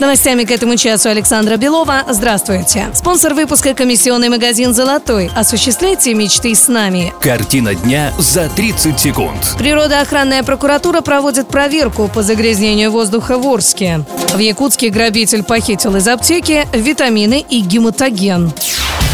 С новостями к этому часу Александра Белова. Здравствуйте. Спонсор выпуска комиссионный магазин «Золотой». Осуществляйте мечты с нами. Картина дня за 30 секунд. Природоохранная прокуратура проводит проверку по загрязнению воздуха в Орске. В Якутске грабитель похитил из аптеки витамины и гематоген.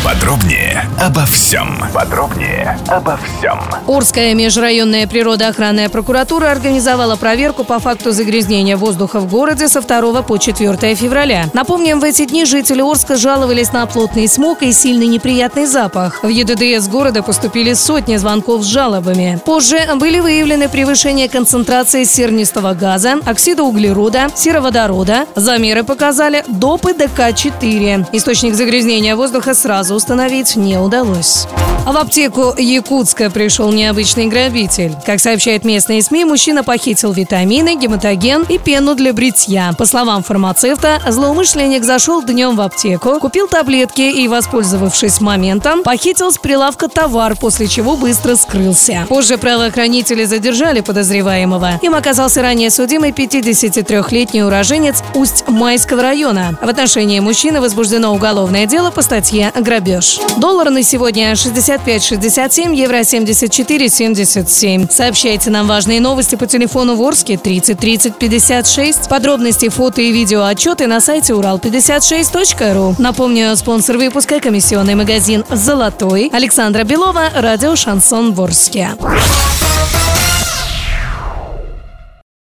Подробнее обо всем. Подробнее обо всем. Орская межрайонная природоохранная прокуратура организовала проверку по факту загрязнения воздуха в городе со 2 по 4 февраля. Напомним, в эти дни жители Орска жаловались на плотный смог и сильный неприятный запах. В ЕДДС города поступили сотни звонков с жалобами. Позже были выявлены превышение концентрации сернистого газа, оксида углерода, сероводорода. Замеры показали допы ДК-4. Источник загрязнения воздуха сразу установить не удалось. В аптеку Якутска пришел необычный грабитель. Как сообщают местные СМИ, мужчина похитил витамины, гематоген и пену для бритья. По словам фармацевта, злоумышленник зашел днем в аптеку, купил таблетки и, воспользовавшись моментом, похитил с прилавка товар, после чего быстро скрылся. Позже правоохранители задержали подозреваемого. Им оказался ранее судимый 53-летний уроженец Усть-Майского района. В отношении мужчины возбуждено уголовное дело по статье «Грабеж». Доллар на сегодня 65,67, евро 74,77. Сообщайте нам важные новости по телефону Ворске 30 30 56. Подробности, фото и видео отчеты на сайте урал56.ру. Напомню, спонсор выпуска – комиссионный магазин «Золотой». Александра Белова, радио «Шансон Ворске».